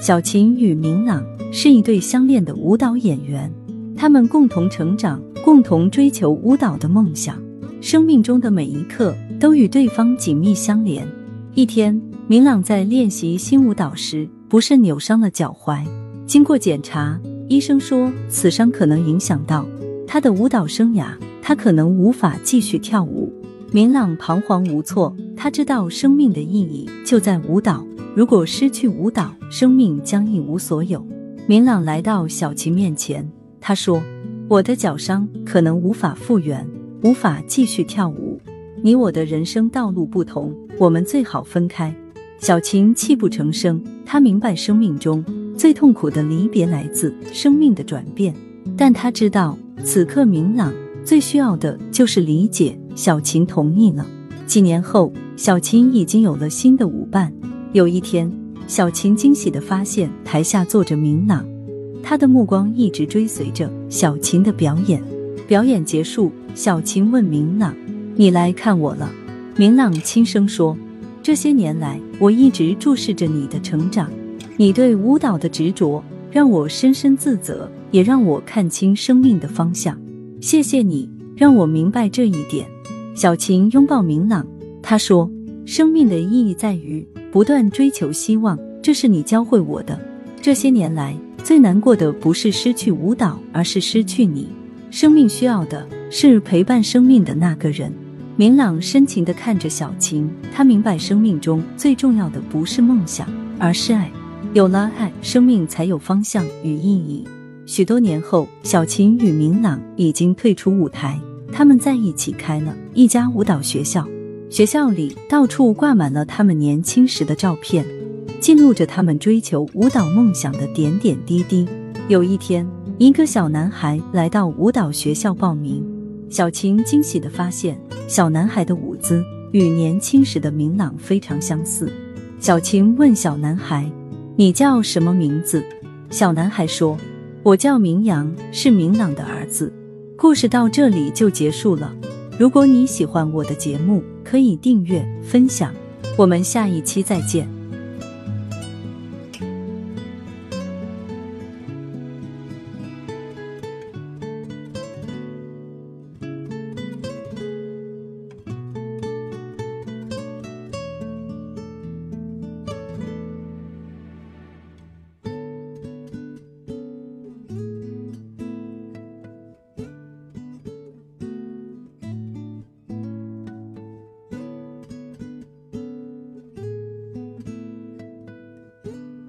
小琴与明朗是一对相恋的舞蹈演员，他们共同成长，共同追求舞蹈的梦想，生命中的每一刻都与对方紧密相连。一天，明朗在练习新舞蹈时，不慎扭伤了脚踝。经过检查，医生说此伤可能影响到他的舞蹈生涯，他可能无法继续跳舞。明朗彷徨无措，他知道生命的意义就在舞蹈。如果失去舞蹈，生命将一无所有。明朗来到小琴面前，他说：“我的脚伤可能无法复原，无法继续跳舞。你我的人生道路不同，我们最好分开。”小琴泣不成声，她明白生命中最痛苦的离别来自生命的转变，但她知道此刻明朗最需要的就是理解。小琴同意了。几年后，小琴已经有了新的舞伴。有一天，小琴惊喜的发现台下坐着明朗，他的目光一直追随着小琴的表演。表演结束，小琴问明朗：“你来看我了？”明朗轻声说：“这些年来，我一直注视着你的成长，你对舞蹈的执着让我深深自责，也让我看清生命的方向。谢谢你，让我明白这一点。”小琴拥抱明朗，他说：“生命的意义在于不断追求希望，这是你教会我的。这些年来最难过的不是失去舞蹈，而是失去你。生命需要的是陪伴生命的那个人。”明朗深情地看着小琴，他明白生命中最重要的不是梦想，而是爱。有了爱，生命才有方向与意义。许多年后，小琴与明朗已经退出舞台。他们在一起开了一家舞蹈学校，学校里到处挂满了他们年轻时的照片，记录着他们追求舞蹈梦想的点点滴滴。有一天，一个小男孩来到舞蹈学校报名，小琴惊喜的发现，小男孩的舞姿与年轻时的明朗非常相似。小琴问小男孩：“你叫什么名字？”小男孩说：“我叫明阳，是明朗的儿子。”故事到这里就结束了。如果你喜欢我的节目，可以订阅分享。我们下一期再见。